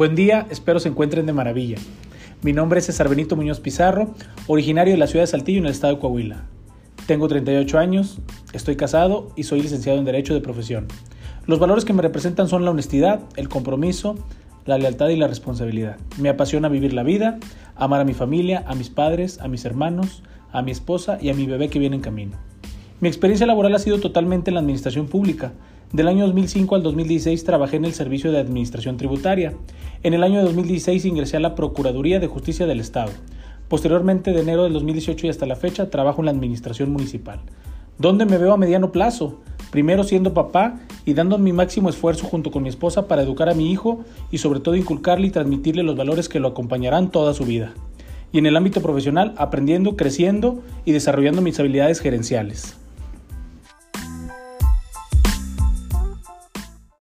Buen día, espero se encuentren de maravilla. Mi nombre es César Benito Muñoz Pizarro, originario de la ciudad de Saltillo en el estado de Coahuila. Tengo 38 años, estoy casado y soy licenciado en Derecho de profesión. Los valores que me representan son la honestidad, el compromiso, la lealtad y la responsabilidad. Me apasiona vivir la vida, amar a mi familia, a mis padres, a mis hermanos, a mi esposa y a mi bebé que viene en camino. Mi experiencia laboral ha sido totalmente en la administración pública. Del año 2005 al 2016 trabajé en el Servicio de Administración Tributaria. En el año 2016 ingresé a la Procuraduría de Justicia del Estado. Posteriormente, de enero del 2018 y hasta la fecha, trabajo en la Administración Municipal. ¿Dónde me veo a mediano plazo? Primero siendo papá y dando mi máximo esfuerzo junto con mi esposa para educar a mi hijo y sobre todo inculcarle y transmitirle los valores que lo acompañarán toda su vida. Y en el ámbito profesional, aprendiendo, creciendo y desarrollando mis habilidades gerenciales.